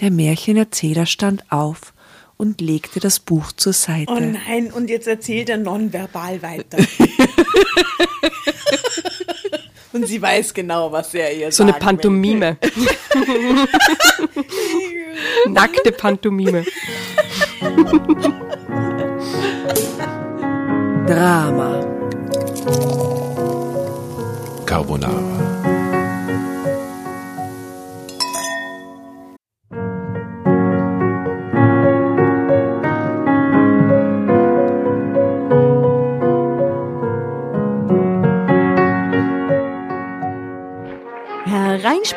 Der Märchenerzähler stand auf und legte das Buch zur Seite. Oh nein, und jetzt erzählt er nonverbal weiter. und sie weiß genau, was er ihr So eine Pantomime. Nackte Pantomime. Drama. Carbonara. Лишь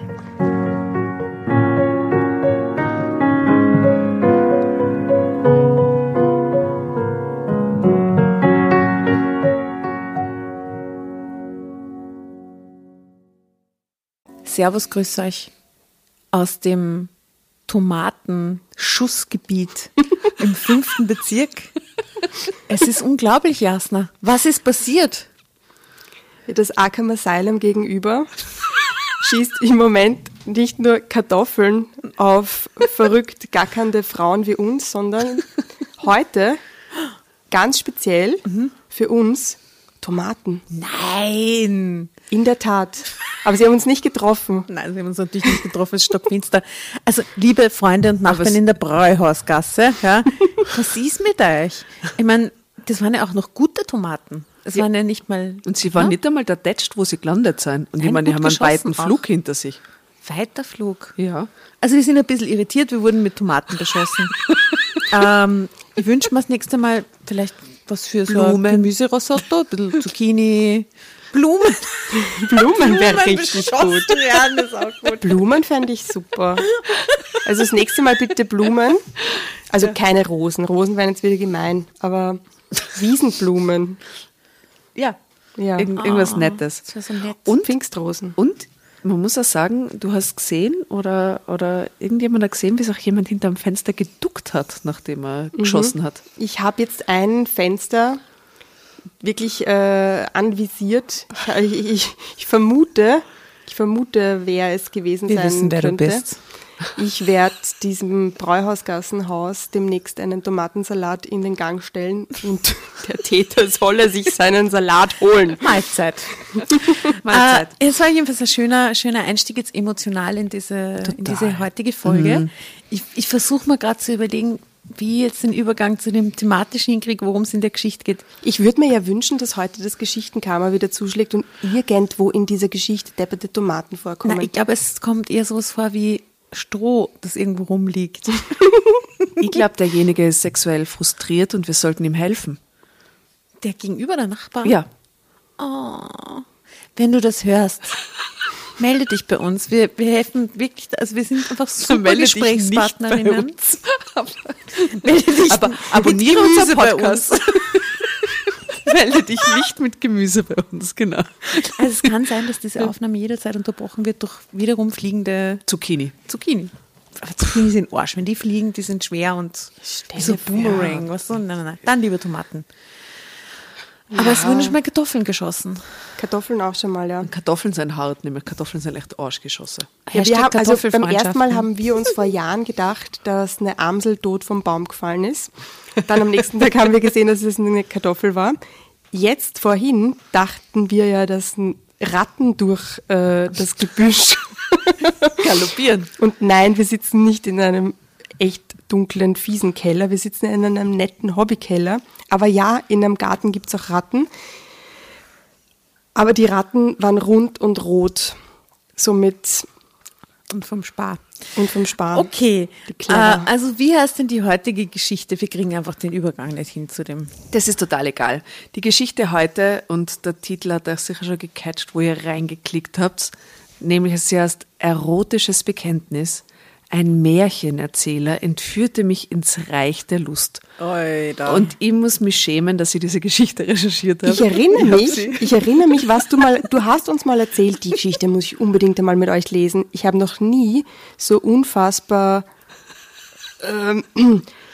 Servus, grüß euch aus dem Tomatenschussgebiet im fünften Bezirk. Es ist unglaublich, Jasna. Was ist passiert? Das Arkham Asylum gegenüber schießt im Moment nicht nur Kartoffeln auf verrückt gackernde Frauen wie uns, sondern heute ganz speziell für uns Tomaten. Nein. In der Tat. Aber sie haben uns nicht getroffen. Nein, wir haben uns natürlich nicht getroffen, es ist stockfinster. Also, liebe Freunde und Nachbarn in der Bräuhausgasse, ja, was ist mit euch? Ich meine, das waren ja auch noch gute Tomaten. Es waren ja nicht mal Und sie waren Ja? nicht einmal datetscht, wo sie gelandet sind. Und ich Nein, meine, die haben einen weiten auch. Flug hinter sich. weiter Flug. Ja. Also wir sind ein bisschen irritiert, wir wurden mit Tomaten beschossen. ähm, ich wünsche mir das nächste Mal vielleicht was für so ein Blumen. Gemüserisotto, ein bisschen Zucchini, Blumen. Blumen wäre richtig gut. werden, ist auch gut. Blumen fände ich super. Also das nächste Mal bitte Blumen. Also keine Rosen. Rosen wären jetzt wieder gemein. Aber Wiesenblumen. Ja. Ja. Irgend, irgendwas Nettes. Das wäre so nett. Und Pfingstrosen. Und man muss auch sagen, du hast gesehen oder, oder irgendjemand hat gesehen, wie sich auch jemand hinterm Fenster geduckt hat, nachdem er geschossen hat. Ich habe jetzt ein Fenster wirklich äh, anvisiert. Ich, ich, ich vermute, ich vermute, wer es gewesen Wir sein wissen, wer du könnte. bist. Ich werde diesem Bräuhausgassenhaus demnächst einen Tomatensalat in den Gang stellen und der Täter solle sich seinen Salat holen. Mahlzeit. Mahlzeit. Äh, es war jedenfalls ein schöner, schöner Einstieg jetzt emotional in diese, in diese heutige Folge. Ich, ich versuche mal gerade zu überlegen, wie jetzt den Übergang zu dem thematischen hinkriege, worum es in der Geschichte geht. Ich würde mir ja wünschen, dass heute das Geschichtenkarma wieder zuschlägt und irgendwo in dieser Geschichte depperte Tomaten vorkommen. Na, ich glaube, es kommt eher sowas vor wie Stroh, das irgendwo rumliegt. Ich glaube, derjenige ist sexuell frustriert und wir sollten ihm helfen. Der gegenüber der Nachbar. Ja. Wenn du das hörst, melde dich bei uns. Wir, wir helfen wirklich, also wir sind einfach super Melde dich nicht bei Gesprächspartnerinnen. uns. Melde dich Aber abonniere Gemüse unseren bei Podcast. uns. Melde dich nicht mit Gemüse bei uns, genau. Also es kann sein, dass diese Aufnahme jederzeit unterbrochen wird durch wiederum fliegende Zucchini. Zucchini. Aber Zucchini sind Arsch. Wenn die fliegen, die sind schwer und wie so Boomerang. Was so? Nein, nein, nein. Dann lieber Tomaten. Aber es wurden schon mal Kartoffeln geschossen. Kartoffeln auch schon mal, ja. Kartoffeln sind hart, nämlich Kartoffeln sind echt Arschgeschosse. Ja, wir haben, also beim ersten Mal haben wir uns vor Jahren gedacht, dass eine Amsel tot vom Baum gefallen ist. Dann am nächsten Tag haben wir gesehen, dass es eine Kartoffel war. Jetzt vorhin dachten wir ja, dass ein Ratten durch äh, das Gebüsch Galoppieren. Und nein, wir sitzen nicht in einem echt dunklen, fiesen Keller. Wir sitzen in einem netten Hobbykeller. Aber ja, in einem Garten gibt's auch Ratten. Aber die Ratten waren rund und rot. So mit Und vom Spar. Und vom Spar. Okay, äh, also wie heißt denn die heutige Geschichte? Wir kriegen einfach den Übergang nicht hin zu dem. Das ist total egal. Die Geschichte heute, und der Titel hat euch sicher schon gecatcht, wo ihr reingeklickt habt, nämlich sie heißt Erotisches Bekenntnis. Ein Märchenerzähler entführte mich ins Reich der Lust. Oida. Und ich muss mich schämen, dass ich diese Geschichte recherchiert habe. Ich erinnere hab mich, sie- ich erinnere mich, was du mal, du hast uns mal erzählt, die Geschichte muss ich unbedingt einmal mit euch lesen. Ich habe noch nie so unfassbar, ähm,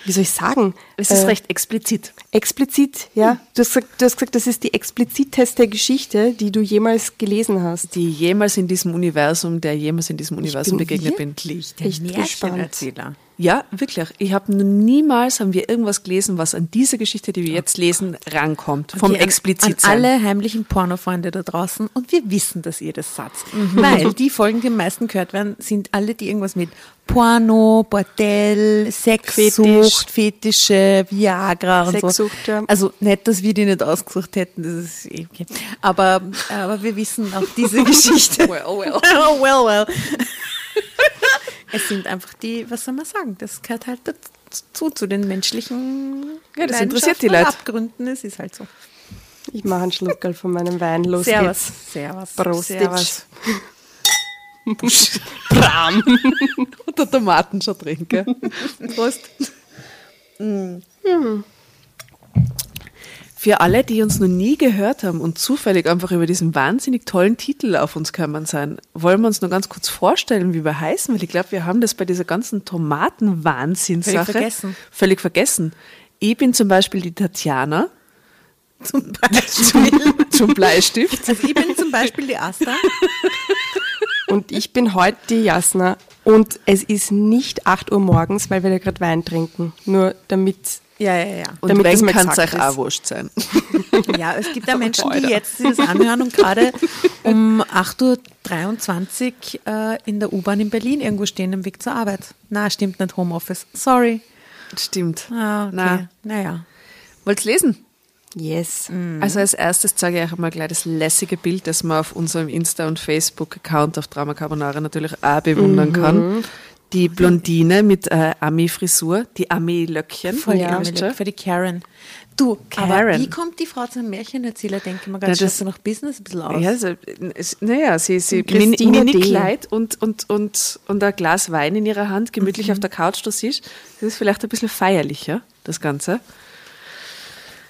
wie soll ich sagen? Es ist Äh, recht explizit. Explizit, ja. Du hast, gesagt, du hast gesagt, das ist die expliziteste Geschichte, die du jemals gelesen hast. Die jemals in diesem Universum, der jemals in diesem Universum bin begegnet bin. Der Echt Märchenerzähler. Ja, wirklich. Ich habe niemals haben wir irgendwas gelesen, was an diese Geschichte, die wir jetzt lesen, rankommt. Vom Okay, an- explizit An alle heimlichen Pornofreunde da draußen und wir wissen, dass ihr das sagt. Weil die Folgen, die am meisten gehört werden, sind alle, die irgendwas mit Porno, Bordell, Sexsucht, Fetische, Viagra und Sexsucht, so. ja. Also nicht, dass wir die nicht ausgesucht hätten, das ist eh okay. Aber, aber wir wissen auch diese Geschichte. well, well. oh, well, well. es sind einfach die, was soll man sagen, das gehört halt dazu, zu den menschlichen Ja, das interessiert die Leute. Abgründen. Es ist halt so. Ich mache einen Schluckerl von meinem Wein. Los Servus. geht's. Servus. Prost. Servus. Bram. Und der Tomaten schon trinken. Prost. Für alle, die uns noch nie gehört haben und zufällig einfach über diesen wahnsinnig tollen Titel auf uns gekommen sind, wollen wir uns noch ganz kurz vorstellen, wie wir heißen, weil ich glaube, wir haben das bei dieser ganzen Tomaten-Wahnsinn-Sache Völlig vergessen. Völlig vergessen. Ich bin zum Beispiel die Tatjana Zum Beispiel. zum Bleistift. Also ich bin zum Beispiel die Asta. Und ich bin heute die Jasna. Und es ist nicht 8 Uhr morgens, weil wir da gerade Wein trinken. Nur damit. Ja, ja, ja. Und Damit wenn kann es euch auch wurscht sein. Ja, es gibt ja Menschen, die jetzt sich das anhören und gerade um 8.23 Uhr äh, in der U-Bahn in Berlin irgendwo stehen am Weg zur Arbeit. Na, stimmt nicht, Homeoffice. Sorry. Stimmt. Ah, okay. Na, Naja. wollt's lesen? Yes. Also als erstes zeige ich euch mal gleich das lässige Bild, das man auf unserem Insta- und Facebook-Account auf Drama Carbonara natürlich auch bewundern kann. Die Blondine mit äh, Ami-Frisur, die Ami-Löckchen. Voll ja, schon. für die Karen. Du, aber Karen. wie kommt die Frau zum Märchenerzähler, denke ich mal ganz das- schön nach Business ein bisschen aus. Ja, also, naja, sie, sie. Mini-Kleid und, und, und, und ein Glas Wein in ihrer Hand, gemütlich auf der Couch da siehst. Das ist vielleicht ein bisschen feierlicher, das Ganze.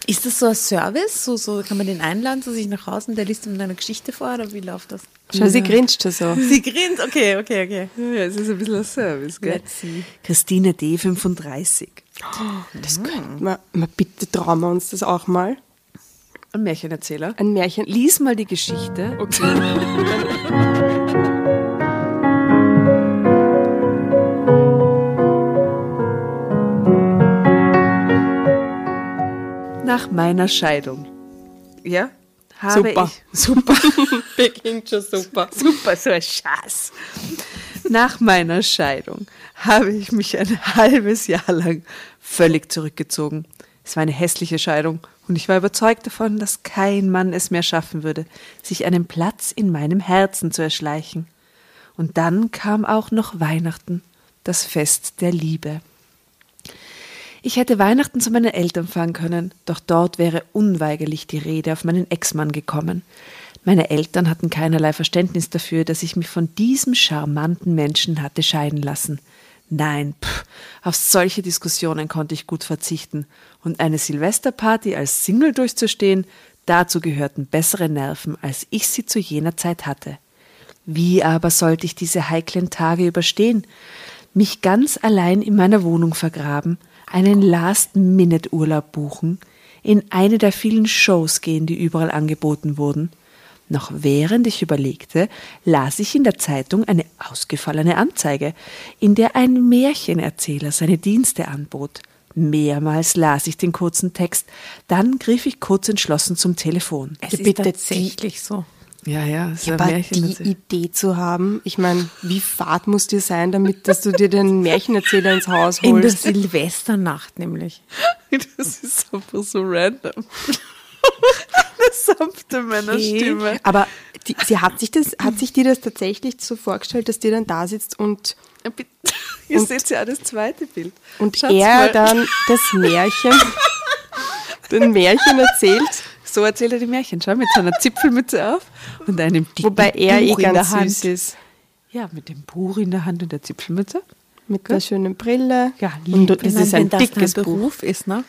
Ist das so ein Service? So, so kann man den einladen zu sich nach Hause und der liest ihm eine Geschichte vor oder wie läuft das? Schau, sie grinst schon so. Sie grinst, okay, okay, okay. Ja, es ist ein bisschen ein Service, gell? Let's see. Christine D. 35. Das könnte man, man, bitte trauen wir uns das auch mal. Ein Märchenerzähler. Ein Märchen. Lies mal die Geschichte. Nach meiner Scheidung. Ja? Habe Super. Ich, super. Beginnt schon super. Super, so ein Schatz. Nach meiner Scheidung habe ich mich ein halbes Jahr lang völlig zurückgezogen. Es war eine hässliche Scheidung und ich war überzeugt davon, dass kein Mann es mehr schaffen würde, sich einen Platz in meinem Herzen zu erschleichen. Und dann kam auch noch Weihnachten, das Fest der Liebe. Ich hätte Weihnachten zu meinen Eltern fahren können, doch dort wäre unweigerlich die Rede auf meinen Ex-Mann gekommen. Meine Eltern hatten keinerlei Verständnis dafür, dass ich mich von diesem charmanten Menschen hatte scheiden lassen. Nein, pff, auf solche Diskussionen konnte ich gut verzichten. Und eine Silvesterparty als Single durchzustehen, dazu gehörten bessere Nerven, als ich sie zu jener Zeit hatte. Wie aber sollte ich diese heiklen Tage überstehen? Mich ganz allein in meiner Wohnung vergraben, einen Last-Minute-Urlaub buchen, in eine der vielen Shows gehen, die überall angeboten wurden? Noch während ich überlegte, las ich in der Zeitung eine ausgefallene Anzeige, in der ein Märchenerzähler seine Dienste anbot. Mehrmals las ich den kurzen Text, dann griff ich kurz entschlossen zum Telefon. Es ist tatsächlich so. Ja, ja, es ist ein Aber Märchen. die Idee zu haben, ich meine, wie fad muss dir sein, damit, dass du dir den Märchenerzähler ins Haus In der holst? Silvesternacht nämlich. Das ist einfach so random. Eine sanfte Männerstimme. Aber die, sie hat sich das, hat sich dir das tatsächlich so vorgestellt, dass die dann da sitzt und, Ihr seht ja auch das zweite Bild. und Schaut's er mal. dann das Märchen, den Märchen erzählt, So erzählt er die Märchen. Schau, mit seiner Zipfelmütze auf und einem dicken wobei er eh Buch in ganz der Hand. süß ist. Ja, mit dem Buch in der Hand und der Zipfelmütze. Mit der schönen Brille. Ja, und lieb. das Wenn ist ein das dickes Buch. Beruf ist, ne?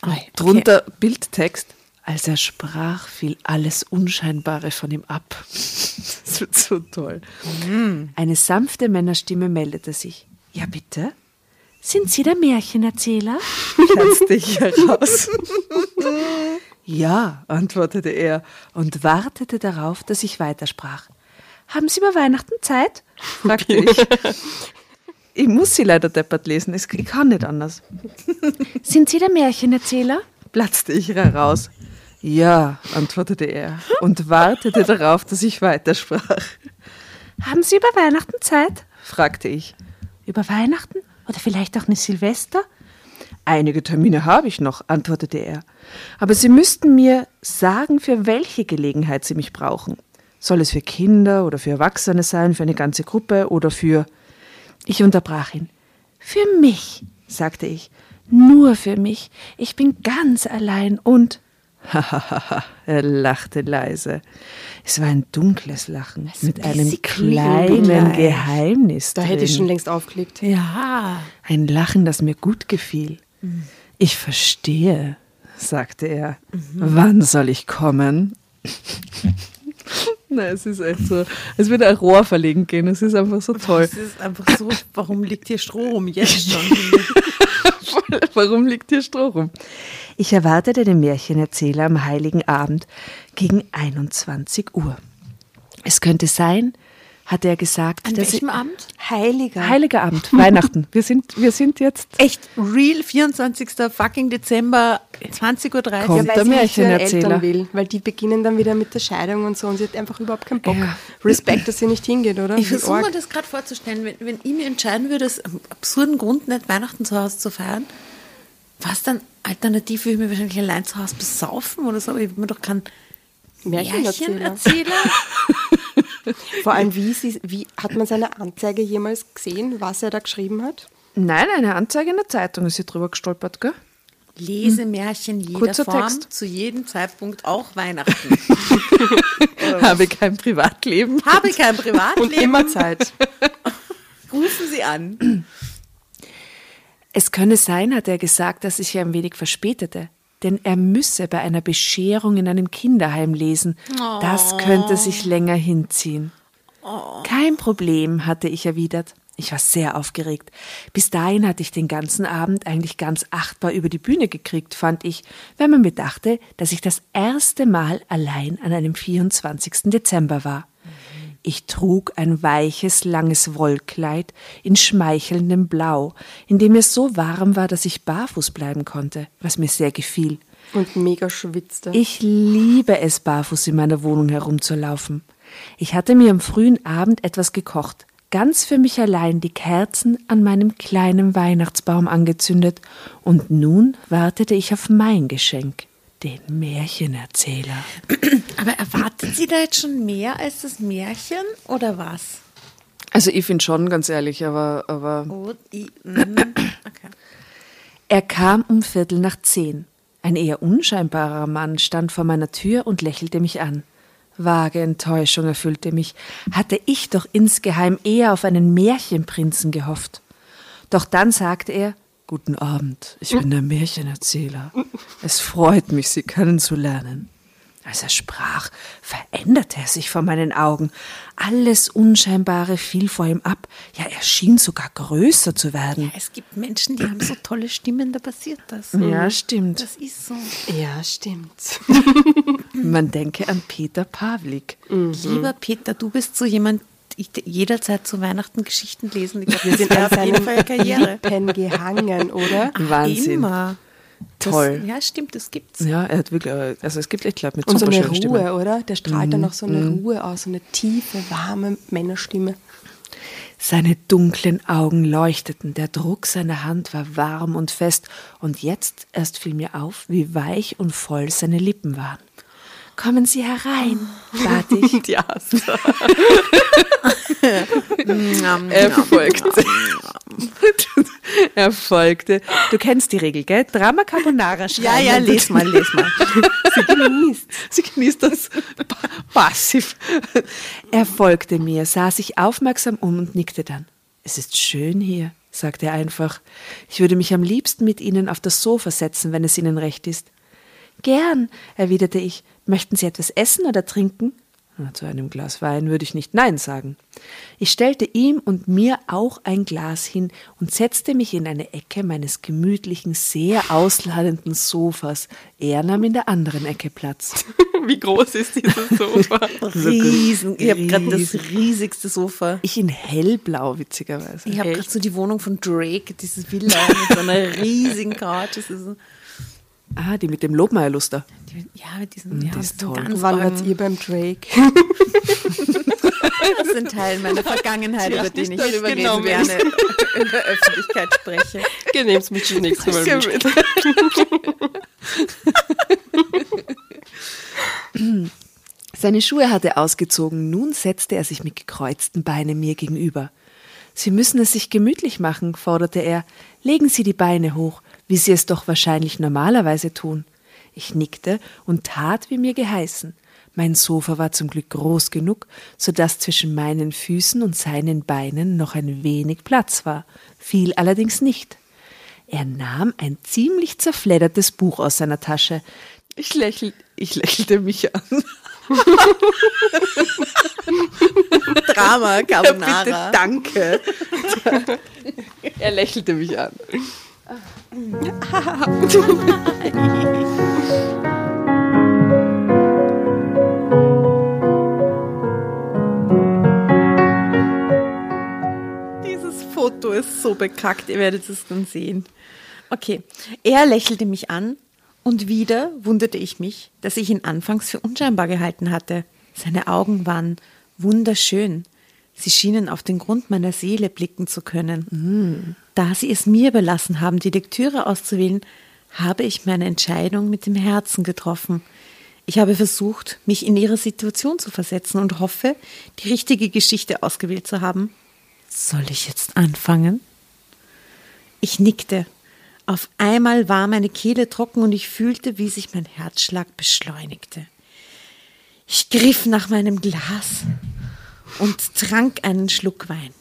okay. Drunter Bildtext. Als er sprach, fiel alles Unscheinbare von ihm ab. Das wird so toll. Eine sanfte Männerstimme meldete sich. Ja, bitte? Sind Sie der Märchenerzähler? platzte ich heraus. Ja, antwortete er und wartete darauf, dass ich weitersprach. Haben Sie über Weihnachten Zeit? fragte ich. Ich muss sie leider deppert lesen, ich kann nicht anders. Sind Sie der Märchenerzähler? platzte ich heraus. Ja, antwortete er und wartete darauf, dass ich weitersprach. Haben Sie über Weihnachten Zeit? fragte ich. Über Weihnachten? Oder vielleicht auch eine Silvester? Einige Termine habe ich noch, antwortete er. Aber Sie müssten mir sagen, für welche Gelegenheit Sie mich brauchen. Soll es für Kinder oder für Erwachsene sein, für eine ganze Gruppe oder für. Ich unterbrach ihn. Für mich, sagte ich. Nur für mich. Ich bin ganz allein und. Hahaha, er lachte leise. Es war ein dunkles Lachen mit einem kleinen gleich. Geheimnis. Da hätte ich drin. schon längst aufgelegt. Ja. Ein Lachen, das mir gut gefiel. Ich verstehe, sagte er. Wann soll ich kommen? Nein, es ist echt so. Es wird ein Rohr verlegen gehen. Es ist einfach so toll. Es ist einfach so, warum liegt hier Stroh rum? Jetzt schon. Warum liegt hier Stroh rum? Ich erwartete den Märchenerzähler am heiligen Abend gegen 21 Uhr. Es könnte sein, hatte er gesagt, An dass welchem ich, Abend? Heiliger. Heiliger Abend, Weihnachten. Wir sind, wir sind jetzt Echt, real, 24. fucking Dezember, 20.30 Uhr. Kommt weil der Märchenerzähler. Will, weil die beginnen dann wieder mit der Scheidung und so und sie hat einfach überhaupt keinen Bock. Ja. Respekt, dass sie nicht hingeht, oder? Ich versuche mir das gerade vorzustellen, wenn, wenn ich mir entscheiden würde, aus absurden Grund nicht Weihnachten zu Hause zu feiern, was dann alternativ würde ich mir wahrscheinlich allein zu Hause besaufen oder so, aber ich würde mir doch keinen Märchenerzähler. Märchenerzähler. Vor allem, wie, sie, wie hat man seine Anzeige jemals gesehen, was er da geschrieben hat? Nein, eine Anzeige in der Zeitung ist hier drüber gestolpert, gell? Lesemärchen jeder Kurzer Form, Text. zu jedem Zeitpunkt, auch Weihnachten. Habe kein Privatleben. Habe kein Privatleben, Und immer Zeit. rufen Sie an. Es könne sein, hat er gesagt, dass sich ein wenig verspätete. Denn er müsse bei einer Bescherung in einem Kinderheim lesen. Das könnte sich länger hinziehen. Kein Problem, hatte ich erwidert. Ich war sehr aufgeregt. Bis dahin hatte ich den ganzen Abend eigentlich ganz achtbar über die Bühne gekriegt, fand ich, wenn man bedachte, dass ich das erste Mal allein an einem 24. Dezember war. Ich trug ein weiches, langes Wollkleid in schmeichelndem Blau, in dem es so warm war, dass ich barfuß bleiben konnte, was mir sehr gefiel. Und mega schwitzte. Ich liebe es, barfuß in meiner Wohnung herumzulaufen. Ich hatte mir am frühen Abend etwas gekocht, ganz für mich allein die Kerzen an meinem kleinen Weihnachtsbaum angezündet, und nun wartete ich auf mein Geschenk, den Märchenerzähler. Aber erwartet Sie da jetzt schon mehr als das Märchen oder was? Also ich finde schon, ganz ehrlich, aber, aber Oh, i, mm, okay. Er kam um Viertel nach zehn. Ein eher unscheinbarer Mann stand vor meiner Tür und lächelte mich an. Vage Enttäuschung erfüllte mich. Hatte ich doch insgeheim eher auf einen Märchenprinzen gehofft. Doch dann sagte er, Guten Abend, ich bin der Märchenerzähler. Es freut mich, Sie kennenzulernen. Als er sprach, veränderte er sich vor meinen Augen. Alles Unscheinbare fiel vor ihm ab. Ja, er schien sogar größer zu werden. Es gibt Menschen, die haben so tolle Stimmen, da passiert das. Ja, stimmt. Das ist so. ja, stimmt. Man denke an Peter Pawlik. Lieber Peter, du bist so jemand, ich jederzeit zu Weihnachten Geschichten lesen. Ich glaube, Wir das sind auf jeden Fall Karriere. Lippen gehangen, oder? Wahnsinn. Immer. Das, Toll. Ja, stimmt, das gibt's. Ja, er hat wirklich, also es gibt echt Leute mit Und so eine Ruhe, Stimmen. oder? Der strahlt dann auch so eine Ruhe aus, so eine tiefe, warme Männerstimme. Seine dunklen Augen leuchteten, der Druck seiner Hand war warm und fest, und jetzt erst fiel mir auf, wie weich und voll seine Lippen waren. Kommen Sie herein, bat ich. Die. Er folgte. er folgte. Du kennst die Regel, gell? Drama Carbonara schreiben. Ja, ja, les mal, les mal. Sie genießt. Sie genießt das passiv. Er folgte mir, sah sich aufmerksam um und nickte dann. Es ist schön hier, sagte er einfach. Ich würde mich am liebsten mit Ihnen auf das Sofa setzen, wenn es Ihnen recht ist. Gern, erwiderte ich. Möchten Sie etwas essen oder trinken? Zu einem Glas Wein würde ich nicht Nein sagen. Ich stellte ihm und mir auch ein Glas hin und setzte mich in eine Ecke meines gemütlichen, sehr ausladenden Sofas. Er nahm in der anderen Ecke Platz. Wie groß ist dieses Sofa? Riesen. Ich habe gerade das riesigste Sofa. Ich in hellblau, witzigerweise. Ich habe gerade so die Wohnung von Drake, dieses Villa mit so einer riesigen Couch. Das ist so, Ah, die mit dem Lobmeierluster. die, ja, mit diesen ja, die ist toll. ganz Wann wart ihr beim Drake? Das sind Teile meiner Vergangenheit, über die ich nicht darüber reden gerne willst. in der Öffentlichkeit spreche. Ihr nehmt mich das nächste Mal mit. Seine Schuhe hatte er ausgezogen, nun setzte er sich mit gekreuzten Beinen mir gegenüber. Sie müssen es sich gemütlich machen, forderte er. Legen Sie die Beine hoch, wie Sie es doch wahrscheinlich normalerweise tun. Ich nickte und tat, wie mir geheißen. Mein Sofa war zum Glück groß genug, so dass zwischen meinen Füßen und seinen Beinen noch ein wenig Platz war, viel allerdings nicht. Er nahm ein ziemlich zerfleddertes Buch aus seiner Tasche. Ich, lächel, ich lächelte mich an. Drama, Bitte, Carbonara. danke. er lächelte mich an. Dieses Foto ist so bekackt, ihr werdet es dann sehen. Okay, er lächelte mich an und wieder wunderte ich mich, dass ich ihn anfangs für unscheinbar gehalten hatte. Seine Augen waren wunderschön. Sie schienen auf den Grund meiner Seele blicken zu können. Da sie es mir überlassen haben, die Lektüre auszuwählen, habe ich meine Entscheidung mit dem Herzen getroffen. Ich habe versucht, mich in ihre Situation zu versetzen und hoffe, die richtige Geschichte ausgewählt zu haben. Soll ich jetzt anfangen? Ich nickte. Auf einmal war meine Kehle trocken und ich fühlte, wie sich mein Herzschlag beschleunigte. Ich griff nach meinem Glas und trank einen Schluck Wein.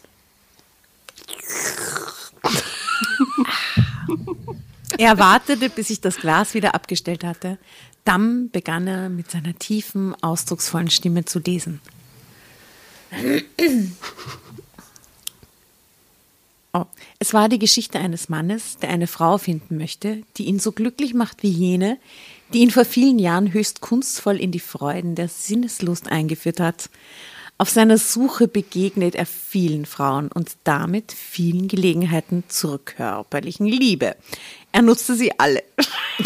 Er wartete, bis ich das Glas wieder abgestellt hatte. Dann begann er mit seiner tiefen, ausdrucksvollen Stimme zu lesen. Oh. Es war die Geschichte eines Mannes, der eine Frau finden möchte, die ihn so glücklich macht wie jene, die ihn vor vielen Jahren höchst kunstvoll in die Freuden der Sinneslust eingeführt hat. Auf seiner Suche begegnet er vielen Frauen und damit vielen Gelegenheiten zur körperlichen Liebe. Er nutzte sie alle.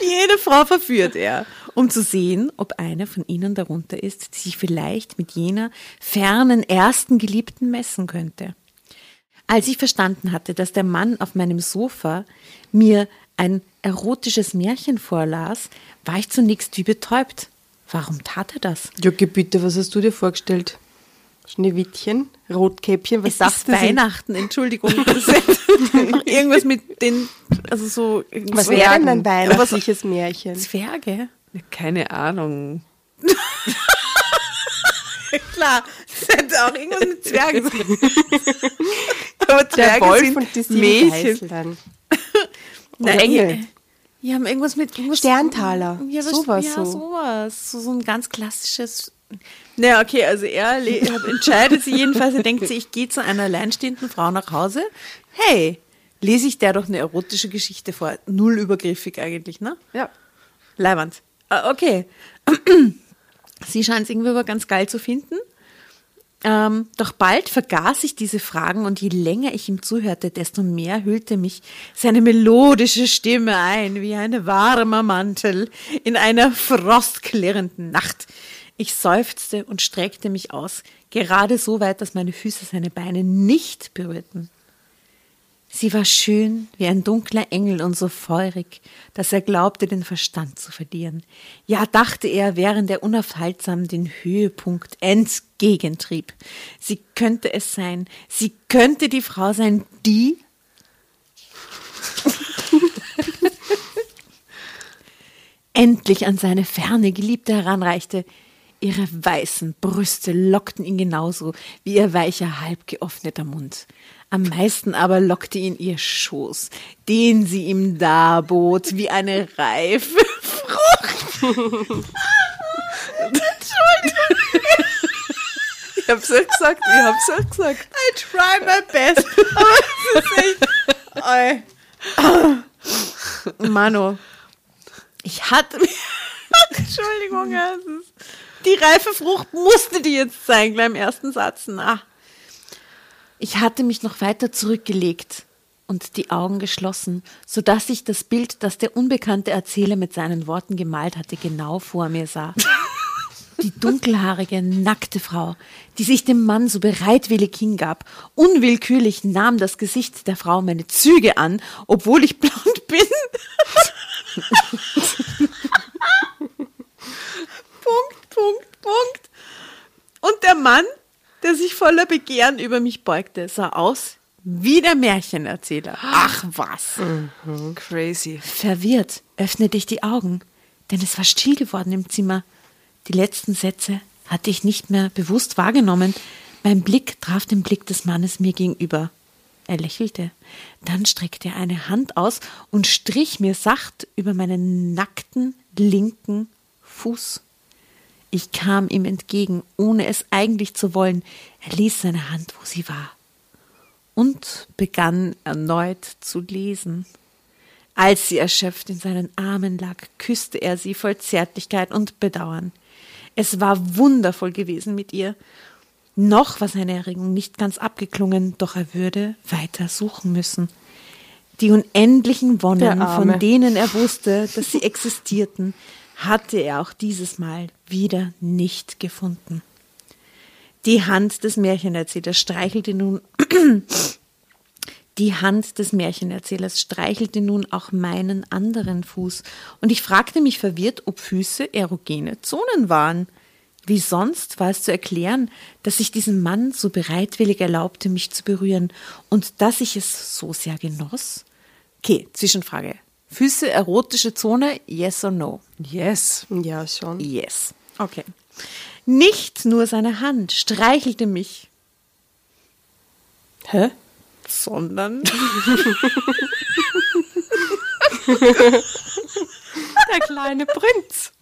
Jede Frau verführt er, um zu sehen, ob eine von ihnen darunter ist, die sich vielleicht mit jener fernen ersten Geliebten messen könnte. Als ich verstanden hatte, dass der Mann auf meinem Sofa mir ein erotisches Märchen vorlas, war ich zunächst wie betäubt. Warum tat er das? Ja, bitte, was hast du dir vorgestellt? Schneewittchen, Rotkäppchen, was es sagst ist du? Weihnachten, Entschuldigung. Irgendwas mit den, also so Was wäre denn ein weihnachtliches Märchen? Zwerge? Keine Ahnung. Klar, das hätte auch irgendwas mit Zwergen sein. Aber Der Zwerge Wolf sind und die Mädchen. Geißlein. Nein, Engel. Die, haben irgendwas mit irgendwas, Sterntaler. Ja, was, Sowas ja, so. sowas. So, so ein ganz klassisches. Naja, okay, also er entscheidet sich jedenfalls, er denkt sich, ich gehe zu einer alleinstehenden Frau nach Hause. Hey, lese ich der doch eine erotische Geschichte vor. Null übergriffig eigentlich, ne? Ja. Leiband. Ah, Okay. Sie scheint es irgendwie aber ganz geil zu finden. Ähm, doch bald vergaß ich diese Fragen und je länger ich ihm zuhörte, desto mehr hüllte mich seine melodische Stimme ein, wie ein warmer Mantel in einer frostklirrenden Nacht. Ich seufzte und streckte mich aus, gerade so weit, dass meine Füße seine Beine nicht berührten. Sie war schön wie ein dunkler Engel und so feurig, dass er glaubte, den Verstand zu verlieren. Ja, dachte er, während er unaufhaltsam den Höhepunkt entgegentrieb. Sie könnte es sein, sie könnte die Frau sein, die endlich an seine ferne Geliebte heranreichte. Ihre weißen Brüste lockten ihn genauso wie ihr weicher, halb geöffneter Mund. Am meisten aber lockte ihn ihr Schoß, den sie ihm darbot, wie eine reife Frucht. Ich hab's ja gesagt, ich hab's ja gesagt. I try my best. Aber es ist. Mano, ich hatte. Entschuldigung, es die reife Frucht musste die jetzt sein, gleich im ersten Satz. Na. Ich hatte mich noch weiter zurückgelegt und die Augen geschlossen, so dass ich das Bild, das der unbekannte Erzähler mit seinen Worten gemalt hatte, genau vor mir sah. Die dunkelhaarige, nackte Frau, die sich dem Mann so bereitwillig hingab. Unwillkürlich nahm das Gesicht der Frau meine Züge an, obwohl ich blond bin. Punkt, Punkt, Punkt. Und der Mann, der sich voller Begehren über mich beugte, sah aus wie der Märchenerzähler. Ach was. Crazy. Verwirrt öffnete ich die Augen, denn es war still geworden im Zimmer. Die letzten Sätze hatte ich nicht mehr bewusst wahrgenommen. Mein Blick traf den Blick des Mannes mir gegenüber. Er lächelte. Dann streckte er eine Hand aus und strich mir sacht über meinen nackten linken Fuß. Ich kam ihm entgegen, ohne es eigentlich zu wollen. Er ließ seine Hand, wo sie war, und begann erneut zu lesen. Als sie erschöpft in seinen Armen lag, küsste er sie voll Zärtlichkeit und Bedauern. Es war wundervoll gewesen mit ihr. Noch war seine Erregung nicht ganz abgeklungen, doch er würde weiter suchen müssen. Die unendlichen Wonnen, von denen er wusste, dass sie existierten, hatte er auch dieses Mal wieder nicht gefunden. Die Hand des Märchenerzählers streichelte nun die Hand des Märchenerzählers streichelte nun auch meinen anderen Fuß, und ich fragte mich verwirrt, ob Füße erogene Zonen waren. Wie sonst war es zu erklären, dass ich diesem Mann so bereitwillig erlaubte, mich zu berühren, und dass ich es so sehr genoss? Okay, Zwischenfrage. Füße erotische Zone, yes or no? Yes. Ja, schon. Yes. Okay. Nicht nur seine Hand streichelte mich, Hä? Sondern Der kleine Prinz.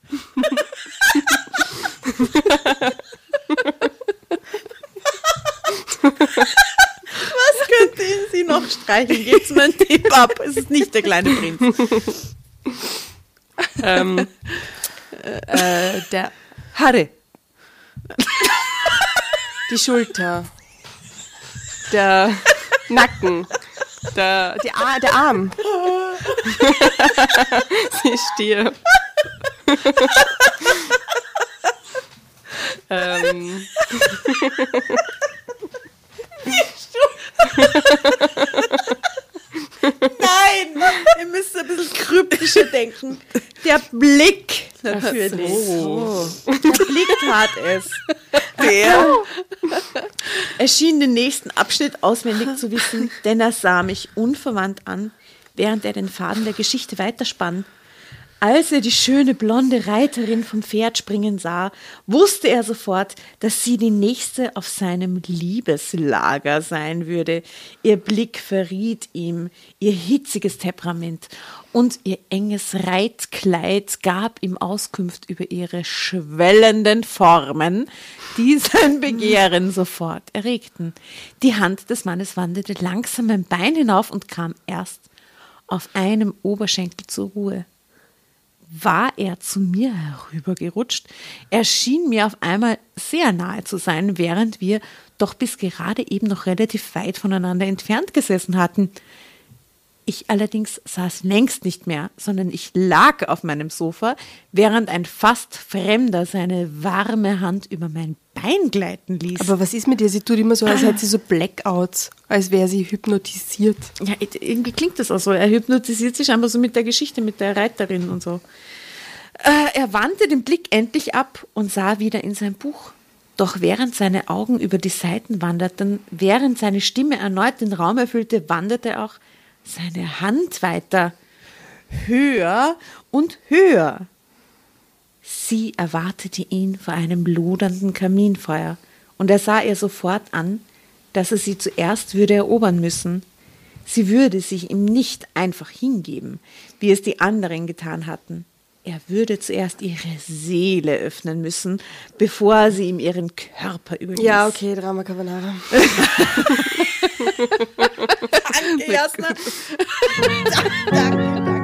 Was könnte ihn sie noch streicheln? Geht's mir einen Tipp ab. Es ist nicht der kleine Prinz. Ähm, äh, der Harry. Die Schulter. Der Nacken. Der, die Ar der Arm. Sie stirbt. ähm, Nein, ihr müsst ein bisschen kryptischer denken. Der Blick natürlich. Der Blick tat es. Der er schien den nächsten Abschnitt auswendig zu wissen, denn er sah mich unverwandt an, während er den Faden der Geschichte weiterspann. Als er die schöne blonde Reiterin vom Pferd springen sah, wusste er sofort, dass sie die nächste auf seinem Liebeslager sein würde. Ihr Blick verriet ihm ihr hitziges Temperament und ihr enges Reitkleid gab ihm Auskunft über ihre schwellenden Formen, die sein Begehren sofort erregten. Die Hand des Mannes wanderte langsam ein Bein hinauf und kam erst auf einem Oberschenkel zur Ruhe war er zu mir herübergerutscht. Er schien mir auf einmal sehr nahe zu sein, während wir doch bis gerade eben noch relativ weit voneinander entfernt gesessen hatten. Ich allerdings saß längst nicht mehr, sondern ich lag auf meinem Sofa, während ein fast Fremder seine warme Hand über mein Bein gleiten ließ. Aber was ist mit ihr? Sie tut immer so, als hätte sie so Blackouts, als wäre sie hypnotisiert. ja, irgendwie klingt das auch so. Er hypnotisiert sich einfach so mit der Geschichte, mit der Reiterin und so. Äh, er wandte den Blick endlich ab und sah wieder in sein Buch. Doch während seine Augen über die Seiten wanderten, während seine Stimme erneut den Raum erfüllte, wanderte auch seine Hand weiter höher und höher. Sie erwartete ihn vor einem lodernden Kaminfeuer, und er sah ihr sofort an, dass er sie zuerst würde erobern müssen. Sie würde sich ihm nicht einfach hingeben, wie es die anderen getan hatten. Er würde zuerst ihre Seele öffnen müssen, bevor sie ihm ihren Körper überließ. Ja, okay, Drama Carbonara. Danke, Jasna. danke, danke.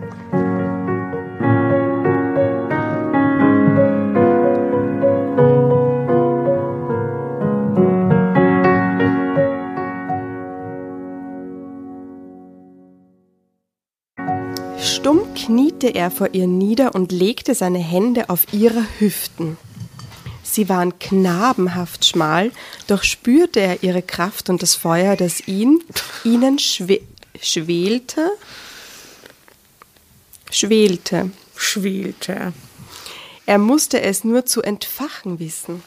Kniete er vor ihr nieder und legte seine Hände auf ihre Hüften. Sie waren knabenhaft schmal, doch spürte er ihre Kraft und das Feuer, das ihn, ihnen schwe schwelte, schwelte. Schwelte. Er musste es nur zu entfachen wissen.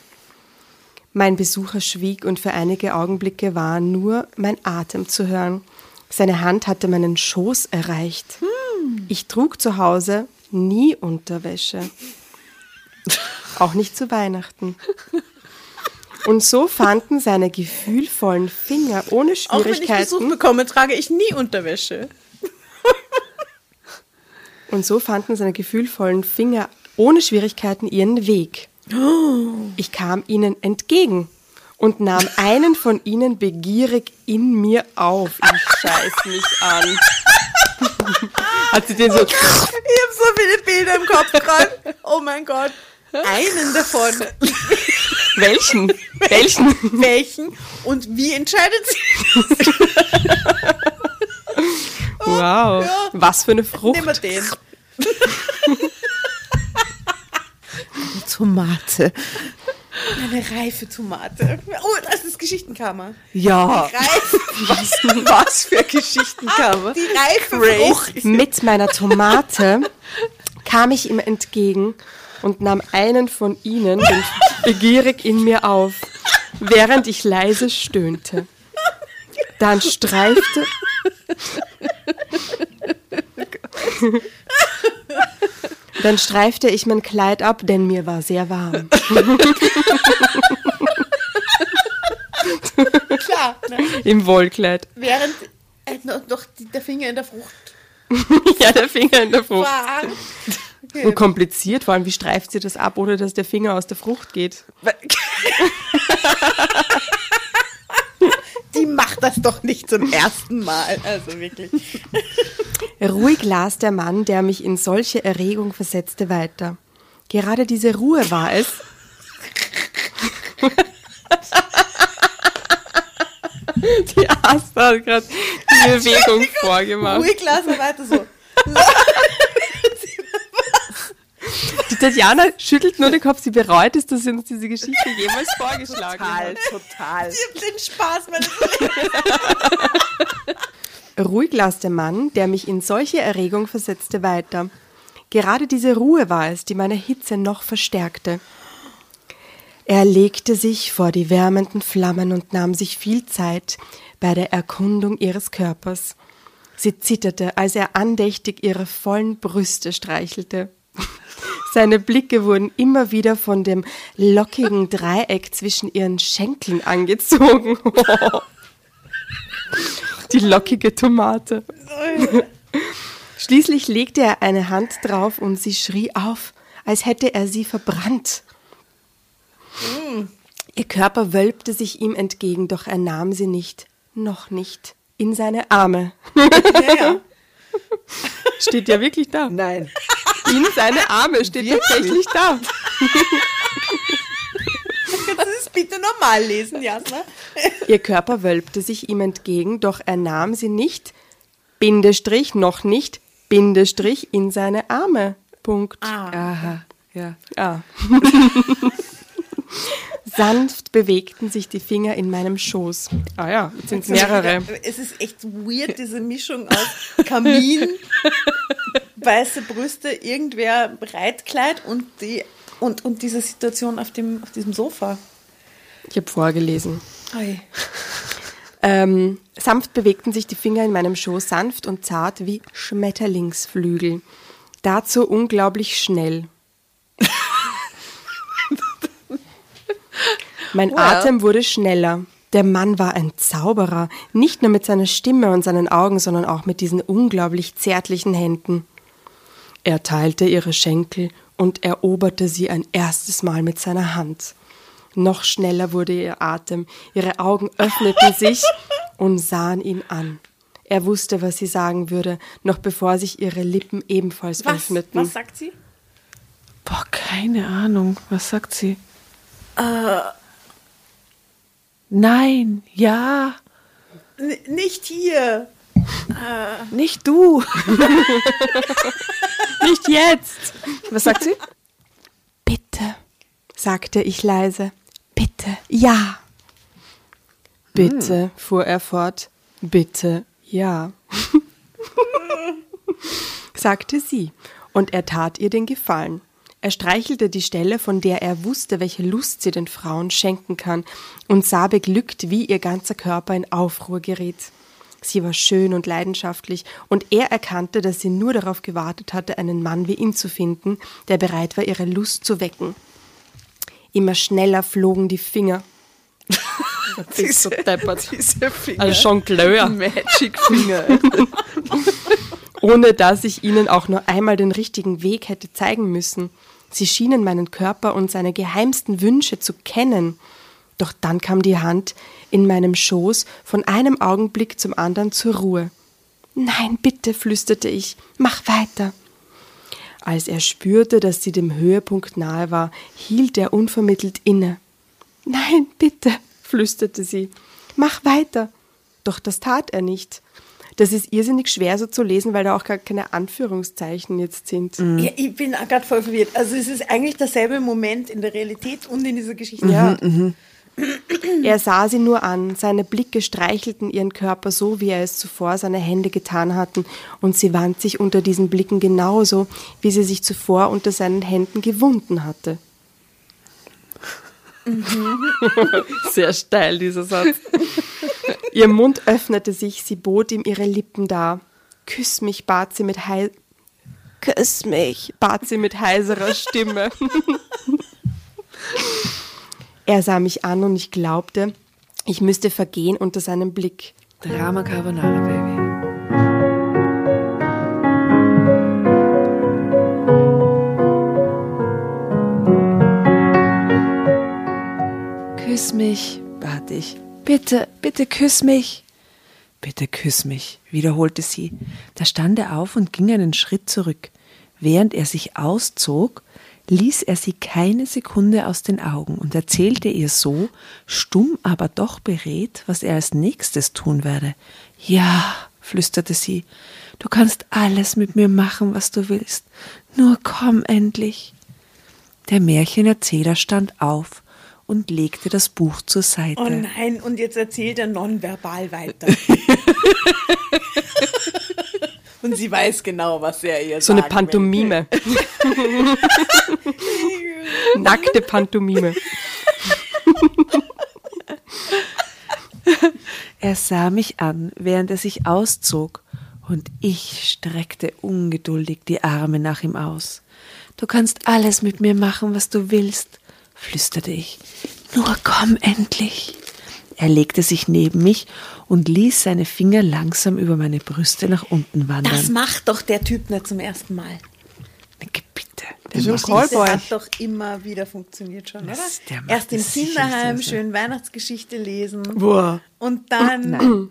Mein Besucher schwieg und für einige Augenblicke war nur mein Atem zu hören. Seine Hand hatte meinen Schoß erreicht. Ich trug zu Hause nie Unterwäsche. Auch nicht zu Weihnachten. Und so fanden seine gefühlvollen Finger ohne Auch wenn ich Besuch Schwierigkeiten bekomme, trage ich nie Unterwäsche. und so fanden seine gefühlvollen Finger ohne Schwierigkeiten ihren Weg. Ich kam ihnen entgegen und nahm einen von ihnen begierig in mir auf. Ich scheiß mich an. Hat sie den so Ich habe so viele Bilder im Kopf gerade. Oh mein Gott. Einen davon. welchen? Welchen? Welchen? Und wie entscheidet sie? Wow. Ja. Was für eine Frucht. Nehmen wir den. Tomate. Eine reife Tomate. Oh, das ist Geschichtenkammer. Ja. Reif, Was, was für Geschichtenkammer. die reife. Frucht. Mit meiner Tomate kam ich ihm entgegen und nahm einen von ihnen begierig in mir auf, während ich leise stöhnte. Dann streifte. Dann streifte ich mein Kleid ab, denn mir war sehr warm. Klar. Ne? Im Wollkleid. Während äh, noch, noch die, der Finger in der Frucht Ja, der Finger in der Frucht. war. Und kompliziert, vor allem, wie streift sie das ab, ohne dass der Finger aus der Frucht geht? Die macht das doch nicht zum ersten Mal. Also wirklich. Ruhig las der Mann, der mich in solche Erregung versetzte, weiter. Gerade diese Ruhe war es. Die Asta hat gerade die Bewegung vorgemacht. Ruhig lassen weiter so. Die Tatjana schüttelt nur den Kopf, sie bereut es, dass sie uns diese Geschichte jemals vorgeschlagen hat. total. Ich hab den Spaß, weil Ruhig las der Mann, der mich in solche Erregung versetzte, weiter. Gerade diese Ruhe war es, die meine Hitze noch verstärkte. Er legte sich vor die wärmenden Flammen und nahm sich viel Zeit bei der Erkundung ihres Körpers. Sie zitterte, als er andächtig ihre vollen Brüste streichelte. Seine Blicke wurden immer wieder von dem lockigen Dreieck zwischen ihren Schenkeln angezogen. Die lockige Tomate. Schließlich legte er eine Hand drauf und sie schrie auf, als hätte er sie verbrannt. Ihr Körper wölbte sich ihm entgegen, doch er nahm sie nicht, noch nicht, in seine Arme. Steht ja wirklich da. Nein. In seine Arme steht tatsächlich da. Das bitte normal lesen, Jasna? Ihr Körper wölbte sich ihm entgegen, doch er nahm sie nicht, Bindestrich, noch nicht, Bindestrich, in seine Arme. Punkt. Aha. Ja. Ah. Sanft bewegten sich die Finger in meinem Schoß. Ah ja, jetzt sind es mehrere. Es ist echt weird, diese Mischung aus Kamin, weiße Brüste, irgendwer Reitkleid und die und, und diese Situation auf, dem, auf diesem Sofa. Ich habe vorgelesen. Oi. Ähm, sanft bewegten sich die Finger in meinem Schoß, sanft und zart wie Schmetterlingsflügel. Dazu unglaublich schnell. mein Atem wurde schneller. Der Mann war ein Zauberer, nicht nur mit seiner Stimme und seinen Augen, sondern auch mit diesen unglaublich zärtlichen Händen. Er teilte ihre Schenkel und eroberte sie ein erstes Mal mit seiner Hand. Noch schneller wurde ihr Atem, ihre Augen öffneten sich und sahen ihn an. Er wusste, was sie sagen würde, noch bevor sich ihre Lippen ebenfalls Was, öffneten. was sagt sie? Boah, keine Ahnung. Was sagt sie? Äh. Nein, ja, N nicht hier. nicht du. Nicht jetzt! Was sagt sie? Bitte, sagte ich leise. Bitte, ja. Bitte, fuhr er fort. Bitte, ja. sagte sie, und er tat ihr den Gefallen. Er streichelte die Stelle, von der er wusste, welche Lust sie den Frauen schenken kann, und sah beglückt, wie ihr ganzer Körper in Aufruhr geriet. Sie war schön und leidenschaftlich, und er erkannte, dass sie nur darauf gewartet hatte, einen Mann wie ihn zu finden, der bereit war, ihre Lust zu wecken. Immer schneller flogen die Finger. Das ist so deppert. Diese Finger. Also Jongleur. Magic Finger. ohne dass ich ihnen auch nur einmal den richtigen Weg hätte zeigen müssen. Sie schienen meinen Körper und seine geheimsten Wünsche zu kennen. Doch dann kam die Hand in meinem Schoß von einem Augenblick zum anderen zur Ruhe. Nein, bitte, flüsterte ich, mach weiter. Als er spürte, dass sie dem Höhepunkt nahe war, hielt er unvermittelt inne. Nein, bitte, flüsterte sie, mach weiter. Doch das tat er nicht. Das ist irrsinnig schwer so zu lesen, weil da auch gar keine Anführungszeichen jetzt sind. Ja, ich bin auch gerade voll verwirrt. Also es ist eigentlich derselbe Moment in der Realität und in dieser Geschichte. Ja. Er sah sie nur an, seine Blicke streichelten ihren Körper so, wie er es zuvor seine Hände getan hatten, und sie wand sich unter diesen Blicken genauso, wie sie sich zuvor unter seinen Händen gewunden hatte. Sehr steil, dieser Satz. Ihr Mund öffnete sich, sie bot ihm ihre Lippen dar. Küss mich, bat sie mit hei Küss mich, bat sie mit heiserer Stimme. er sah mich an und ich glaubte, ich müsste vergehen unter seinem Blick. Drama Carbonara, Baby. Küss mich, bat ich. Bitte, bitte küss mich. Bitte küss mich, wiederholte sie. Da stand er auf und ging einen Schritt zurück. Während er sich auszog, ließ er sie keine Sekunde aus den Augen und erzählte ihr so, stumm aber doch beredt, was er als nächstes tun werde. Ja, flüsterte sie, du kannst alles mit mir machen, was du willst. Nur komm endlich. Der Märchenerzähler stand auf und legte das Buch zur Seite. Oh nein, und jetzt erzählt er nonverbal weiter. und sie weiß genau, was er ihr So eine Pantomime. Nackte Pantomime. Er sah mich an, während er sich auszog, und ich streckte ungeduldig die Arme nach ihm aus. Du kannst alles mit mir machen, was du willst, flüsterte ich. Nur komm endlich. Er legte sich neben mich und ließ seine Finger langsam über meine Brüste nach unten will. Das wandern. macht doch der Typ nicht zum ersten Mal. Bitte. ist ein Das Callboy. hat doch immer wieder funktioniert schon, oder? Das- der macht Erst im das Kinderheim schön Weihnachtsgeschichte lesen Boah. und dann.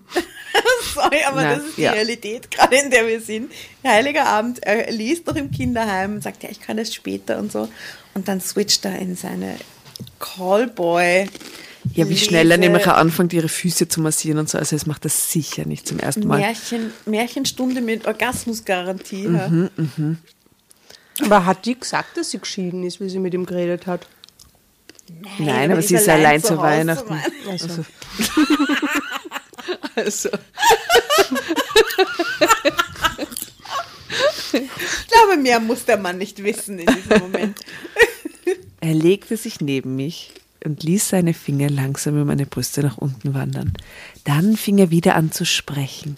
Sorry, aber Nein, das ist die ja. Realität, gerade in der wir sind. Heiliger Abend, er liest noch im Kinderheim, sagt ja, ich kann es später und so. Und dann switcht er in seine Callboy. Ja, wie schnell er nämlich auch anfängt, ihre Füße zu massieren und so. Also, es macht das sicher nicht zum ersten Mal. Märchen, Märchenstunde mit Orgasmusgarantie. ja. Mhm. Aber hat die gesagt, dass sie geschieden ist, wie sie mit ihm geredet hat? Nein, aber die sie ist allein zu Hause, Weihnachten. Mann. Also. Also. Ich glaube, mehr muss der Mann nicht wissen in diesem Moment. Er legte sich neben mich und ließ seine Finger langsam über meine Brüste nach unten wandern. Dann fing er wieder an zu sprechen.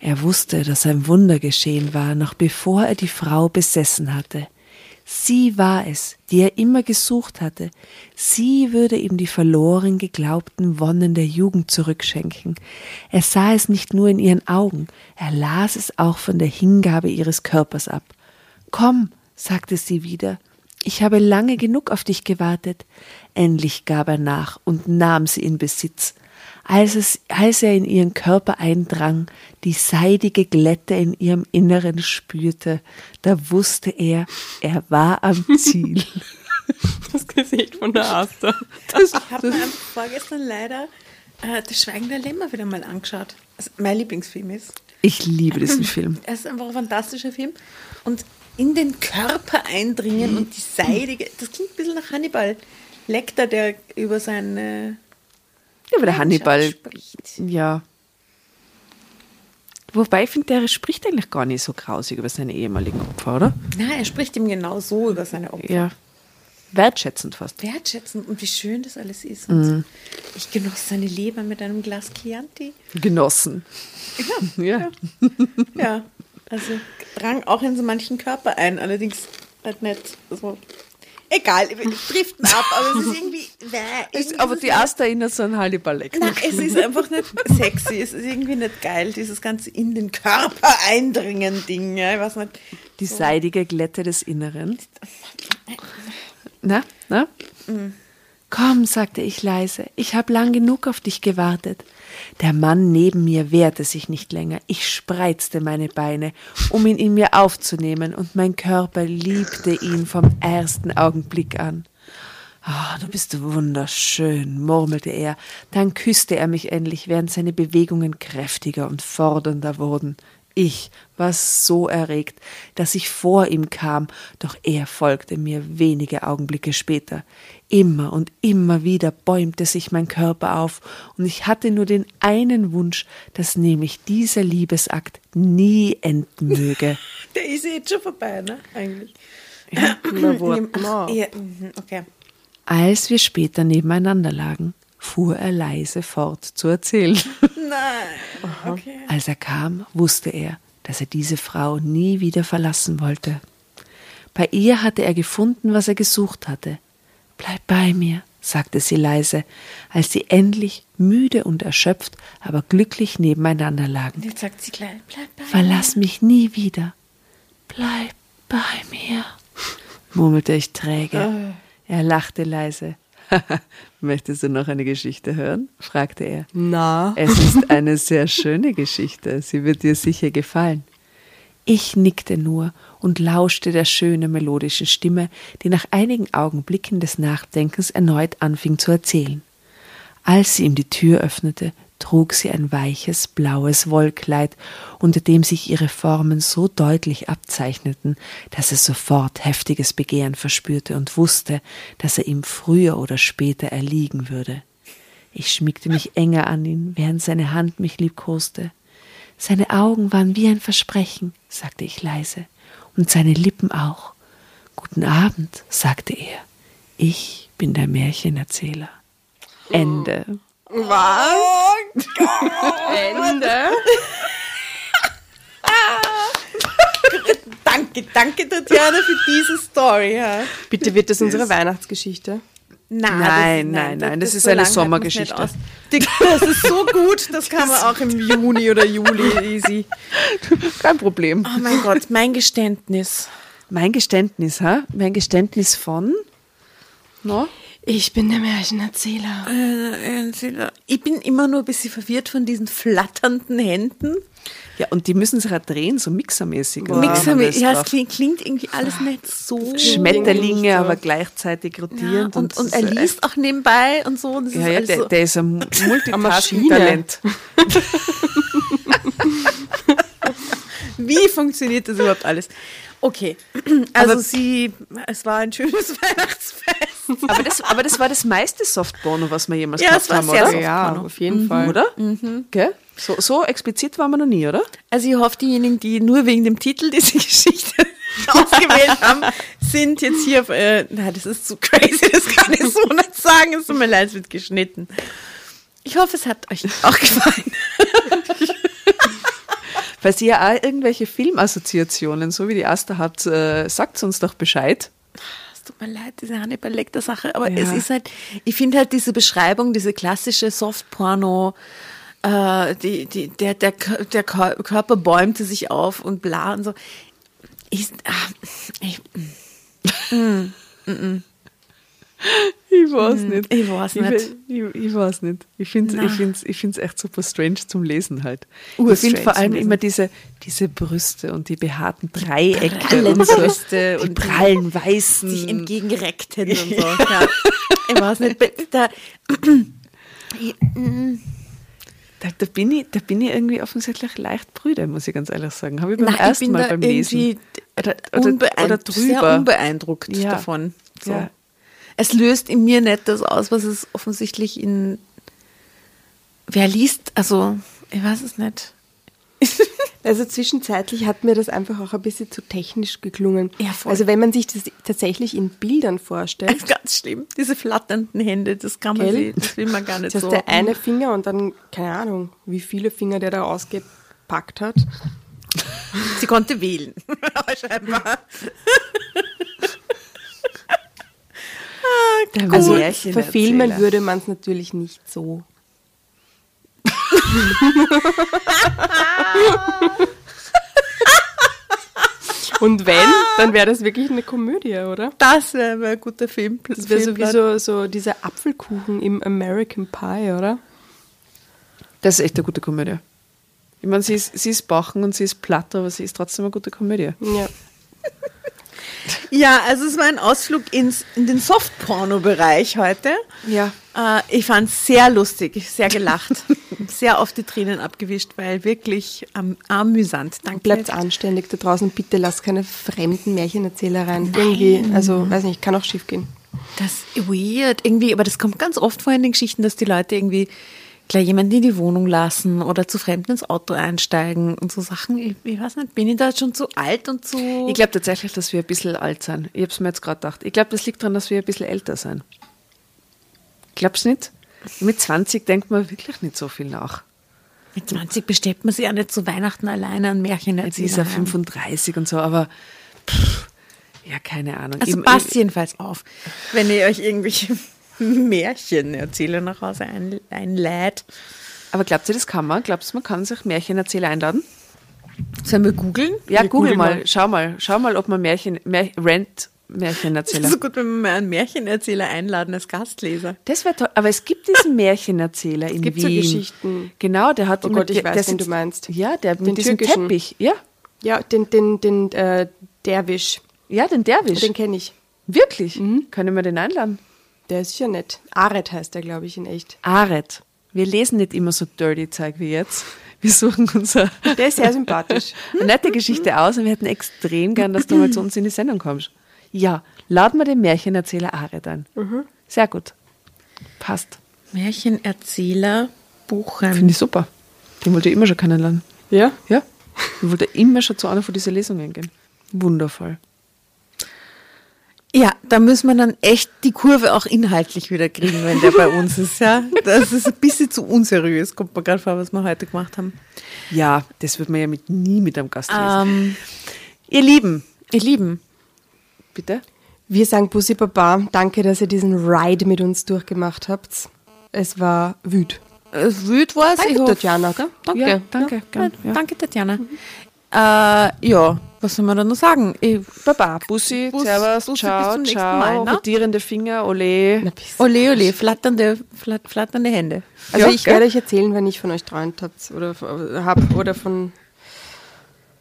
Er wusste, dass ein Wunder geschehen war, noch bevor er die Frau besessen hatte. Sie war es, die er immer gesucht hatte. Sie würde ihm die verloren geglaubten Wonnen der Jugend zurückschenken. Er sah es nicht nur in ihren Augen, er las es auch von der Hingabe ihres Körpers ab. Komm, sagte sie wieder, ich habe lange genug auf dich gewartet. Endlich gab er nach und nahm sie in Besitz. Als, es, als er in ihren Körper eindrang, die seidige Glätte in ihrem Inneren spürte, da wusste er, er war am Ziel. Das Gesicht von der Asta. Ich habe mir vorgestern leider äh, Das Schweigen der Lämmer wieder mal angeschaut. Also mein Lieblingsfilm ist. Ich liebe diesen Film. Es ist einfach ein fantastischer Film. Und in den Körper eindringen und die seidige, das klingt ein bisschen nach Hannibal Lecter, der über seine Ja, aber der Hannibal, spricht. ja. Wobei ich finde, der spricht eigentlich gar nicht so grausig über seine ehemaligen Opfer, oder? Na, er spricht ihm genau so über seine Opfer. Ja. Wertschätzend fast. Wertschätzend und wie schön das alles ist. Und Ich genoss seine Leber mit einem Glas Chianti. Genossen. Ja. Ja, also drang auch in so manchen Körper ein, allerdings halt nicht so. Egal, driften ab, aber es ist irgendwie. Ist, irgendwie aber die Asta erinnert so an Hannibal Nein, es ist einfach nicht sexy, es ist irgendwie nicht geil, dieses ganze in den Körper eindringen Ding, ja, ich weiß nicht. Die seidige Glätte des Inneren. Na, na? Komm, sagte ich leise, ich habe lang genug auf dich gewartet. Der Mann neben mir wehrte sich nicht länger. Ich spreizte meine Beine, um ihn in mir aufzunehmen, und mein Körper liebte ihn vom ersten Augenblick an. Ah, du bist wunderschön, murmelte er. Dann küsste er mich endlich, während seine Bewegungen kräftiger und fordernder wurden. Ich war so erregt, dass ich vor ihm kam, doch er folgte mir wenige Augenblicke später. Immer und immer wieder bäumte sich mein Körper auf, und ich hatte nur den einen Wunsch, dass nämlich dieser Liebesakt nie enden möge. Der ist jetzt schon vorbei, ne? Eigentlich. Na, wart Ach, ja, mhm, okay. Als wir später nebeneinander lagen, fuhr er leise fort zu erzählen. Nein. Okay. Als er kam, wusste er, dass er diese Frau nie wieder verlassen wollte. Bei ihr hatte er gefunden, was er gesucht hatte. Bleib bei mir, sagte sie leise, als sie endlich müde und erschöpft, aber glücklich nebeneinander lagen. Jetzt sagt sie gleich, bleib bei Verlass mich nie wieder. Bleib bei mir, murmelte ich träge. Er lachte leise. Möchtest du noch eine Geschichte hören? fragte er. Na. Es ist eine sehr schöne Geschichte. Sie wird dir sicher gefallen. Ich nickte nur und lauschte der schönen melodischen Stimme, die nach einigen Augenblicken des Nachdenkens erneut anfing zu erzählen. Als sie ihm die Tür öffnete, trug sie ein weiches blaues Wollkleid, unter dem sich ihre Formen so deutlich abzeichneten, dass er sofort heftiges Begehren verspürte und wusste, dass er ihm früher oder später erliegen würde. Ich schmiegte mich enger an ihn, während seine Hand mich liebkoste. Seine Augen waren wie ein Versprechen, sagte ich leise, und seine Lippen auch. Guten Abend, sagte er. Ich bin der Märchenerzähler. Ende. Was? Ende? Danke, danke Tatjana für diese Story. Ja. Bitte wird das unsere Weihnachtsgeschichte? Nein, Nein, nein, nein, das ist eine so nicht Sommergeschichte. Das ist so gut, das kann man auch im Juni oder Juli easy. Kein Problem. Oh mein Gott, mein Geständnis. Mein Geständnis, ha? Mein Geständnis von? No? Ich bin der Märchenerzähler. Äh, Ich bin immer nur ein bisschen verwirrt von diesen flatternden Händen. Ja, und die müssen sich ja drehen, so mixermäßig. oder? Mixer, Haben wir das ja, es klingt, klingt irgendwie alles nicht so. Schmetterlinge, aber gleichzeitig Ja, rotierend. und, und das er ist liest auch nebenbei und so. und Das Ja, ist ja, der, so. der ist ein Multitasking-Talent. Wie funktioniert das überhaupt alles? Okay, also sie, es war ein schönes Weihnachtsfest. Aber das, aber das war das meiste Softporno, was wir jemals Ja, gehabt es war haben, sehr oder? soft. Ja, auf jeden Fall. Oder? Gell? So, so explizit waren wir noch nie, oder? Also ich hoffe, diejenigen, die nur wegen dem Titel diese Geschichte ausgewählt haben, sind jetzt hier auf, äh, na, das ist zu crazy, das kann ich so nicht sagen, es tut mir leid, es wird geschnitten. Ich hoffe, es hat euch auch gefallen. Falls ihr auch irgendwelche Filmassoziationen, so wie die Asta habt, äh, sagt uns doch Bescheid. Tut mir leid, diese Hannibal Lecter Sache, aber Ja. es ist halt, ich finde halt diese Beschreibung, diese klassische Softporno, äh, die, die, der, der, der Kör- Körper bäumte sich auf und bla und so. Ich, ah, ich, Ich weiß nicht. ich weiß Ich, nicht. ich, ich weiß nicht. Ich finde es ich find's, ich find's echt super strange zum Lesen halt. Ur ich finde vor allem immer diese, diese Brüste und die behaarten Dreiecke prallen und so. Brüste die und die prallen weißen. sich entgegenreckten und so. Ja. Ich weiß nicht, da, Da, da, bin ich, da bin ich irgendwie offensichtlich leicht brüde, muss ich ganz ehrlich sagen. Habe ich beim Nein, ich ersten bin Mal beim Lesen. Oder, oder, unbeeindruckt, oder drüber. sehr unbeeindruckt Ja. davon. So. Ja. Es löst in mir nicht das aus, was es offensichtlich in. Wer liest, also, ich weiß es nicht. Also zwischenzeitlich hat mir das einfach auch ein bisschen zu technisch geklungen. Ja, voll. Also wenn man sich das tatsächlich in Bildern vorstellt, Das ist ganz schlimm. Diese flatternden Hände, das kann man sehen. Das will man gar nicht das so. heißt der eine Finger und dann, keine Ahnung, wie viele Finger der da ausgepackt hat. Sie konnte wählen. Scheinbar. Der Also verfilmen würde man es natürlich nicht so. Und wenn, dann wäre das wirklich eine Komödie, oder? Das wäre ein guter Film. Das wäre so wie so, so dieser Apfelkuchen im American Pie, oder? Das ist echt eine gute Komödie. Ich meine, sie ist, sie ist Bachen und sie ist platt, aber sie ist trotzdem eine gute Komödie. Ja. Ja, also es war ein Ausflug ins, in den Softporno-Bereich heute. Ja. Äh, ich fand es sehr lustig, sehr gelacht, sehr oft die Tränen abgewischt, weil wirklich am, amüsant. Danke. Bleibt anständig da draußen, bitte lasst keine fremden Märchenerzähler rein. Irgendwie, also weiß nicht, kann auch schief gehen. Das ist weird irgendwie, aber das kommt ganz oft vor in den Geschichten, dass die Leute irgendwie gleich jemanden in die Wohnung lassen oder zu Fremden ins Auto einsteigen und so Sachen. Ich, ich weiß nicht, bin ich da schon zu alt und zu. Ich glaube tatsächlich, dass wir ein bisschen alt sind. Ich habe es mir jetzt gerade gedacht. Ich glaube, das liegt daran, dass wir ein bisschen älter sind. Glaubst du nicht? Mit 20 denkt man wirklich nicht so viel nach. mit 20 bestellt man sich ja nicht zu Weihnachten alleine ein Märchen Jetzt ist er 35 und so, aber pff, ja, keine Ahnung. Also Ich- passt ich- jedenfalls auf, wenn ihr euch irgendwelche Märchen erzählen nach Hause ein, einlädt. aber glaubt ihr, das kann man? Glaubst du, man kann sich Märchenerzähler einladen? Sollen wir googeln? Ja, Wir google googeln mal. mal. Schau mal. Schau mal, ob man Märchen, Mär, Rent Das Märchenerzähler. ist so gut, wenn wir mal einen Märchenerzähler einladen als Gastleser. Das wäre toll. Aber es gibt diesen Märchenerzähler in gibt so Wien. Geschichten. Genau, der hat Oh Gott, ich der, weiß, der wen du meinst. Ja, der Den mit diesem türkischen. Teppich. Ja, Ja, den, den, den äh, Derwisch, ja, den Derwisch. den kenne ich. Wirklich? Können wir den einladen? Der ist ja nett. Aret heißt der, glaube ich, in echt. Aret. Wir lesen nicht immer so dirty Zeug wie jetzt. Wir suchen unser Der ist sehr sympathisch. eine nette Geschichte aus und wir hätten extrem gern, dass du mal zu uns in die Sendung kommst. Ja, laden wir den Märchenerzähler Aret ein. Sehr gut. Passt. Märchenerzähler buchen. Finde ich super. Den wollte ich immer schon kennenlernen. Ja? Ja? Ich wollte immer schon zu einer von diesen Lesungen gehen. Wundervoll. Ja, da müssen wir dann echt die Kurve auch inhaltlich wieder kriegen, wenn der bei uns ist, ja. Das ist ein bisschen zu unseriös, kommt mir gerade vor, was wir heute gemacht haben. Ja, das wird man ja mit, nie mit einem Gast lesen. Ähm, Ihr Lieben, ihr Lieben, bitte. Wir sagen Bussi Baba, danke, dass ihr diesen Ride mit uns durchgemacht habt. Es war wüt. es wüt was. Danke, ich hoffe- Tatjana, gell? Danke. Ja, danke. Ja, ja. Danke, Tatjana. Äh, ja, was soll man da noch sagen? Ich, Baba, Bussi, Bus- Servus, Bussi, bis ciao, zum nächsten ciao, Mal, ne? rotierende Finger, ole. Na, ole, ole, flatternde, flat, flatternde Hände. Also Ja, ich gell? werde euch erzählen, wenn ich von euch träumt habt oder hab oder von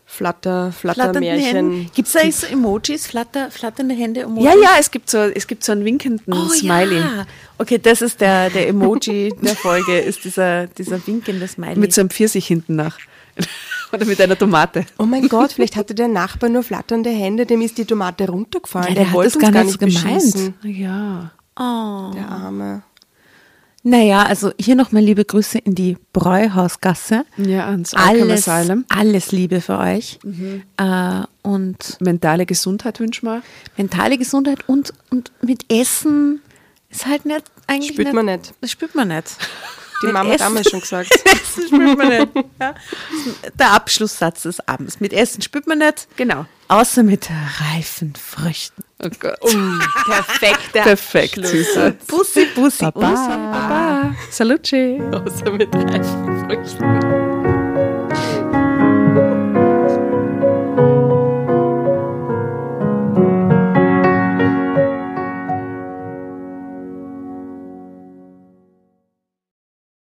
Flatter, Flattermärchen. Gibt es da so Emojis, flatter, flatternde Hände Emojis? Ja, ja, es gibt so, es gibt so einen winkenden Oh, Smiley. Ja. Okay, das ist der, der Emoji der Folge, ist dieser, dieser winkende Smiley. Mit so einem Pfirsich hinten nach. Oder mit einer Tomate. Oh mein Gott, vielleicht hatte der Nachbar nur flatternde Hände, dem ist die Tomate runtergefallen. Ja, der, der hat wollte das uns gar gar nicht gemeint. beschießen. Ja. oh. Der Arme. Naja, also hier nochmal liebe Grüße in die Bräuhausgasse. Ja, ans Alles, Asylum. alles Liebe für euch. Äh, und Mentale Gesundheit wünschen wir. mentale Gesundheit und, und mit Essen ist halt nicht eigentlich. Spürt nicht, man nicht. Das spürt man nicht. Die Mit Mama hat damals schon gesagt. Essen spürt man nicht. Ja. Der Abschlusssatz des Abends. Mit Essen spürt man nicht. Genau. Außer mit reifen Früchten. Oh Gott. Perfekter Perfekt, Süße. Bussi, Bussi. Baba. Baba. Salucci. Außer mit reifen Früchten.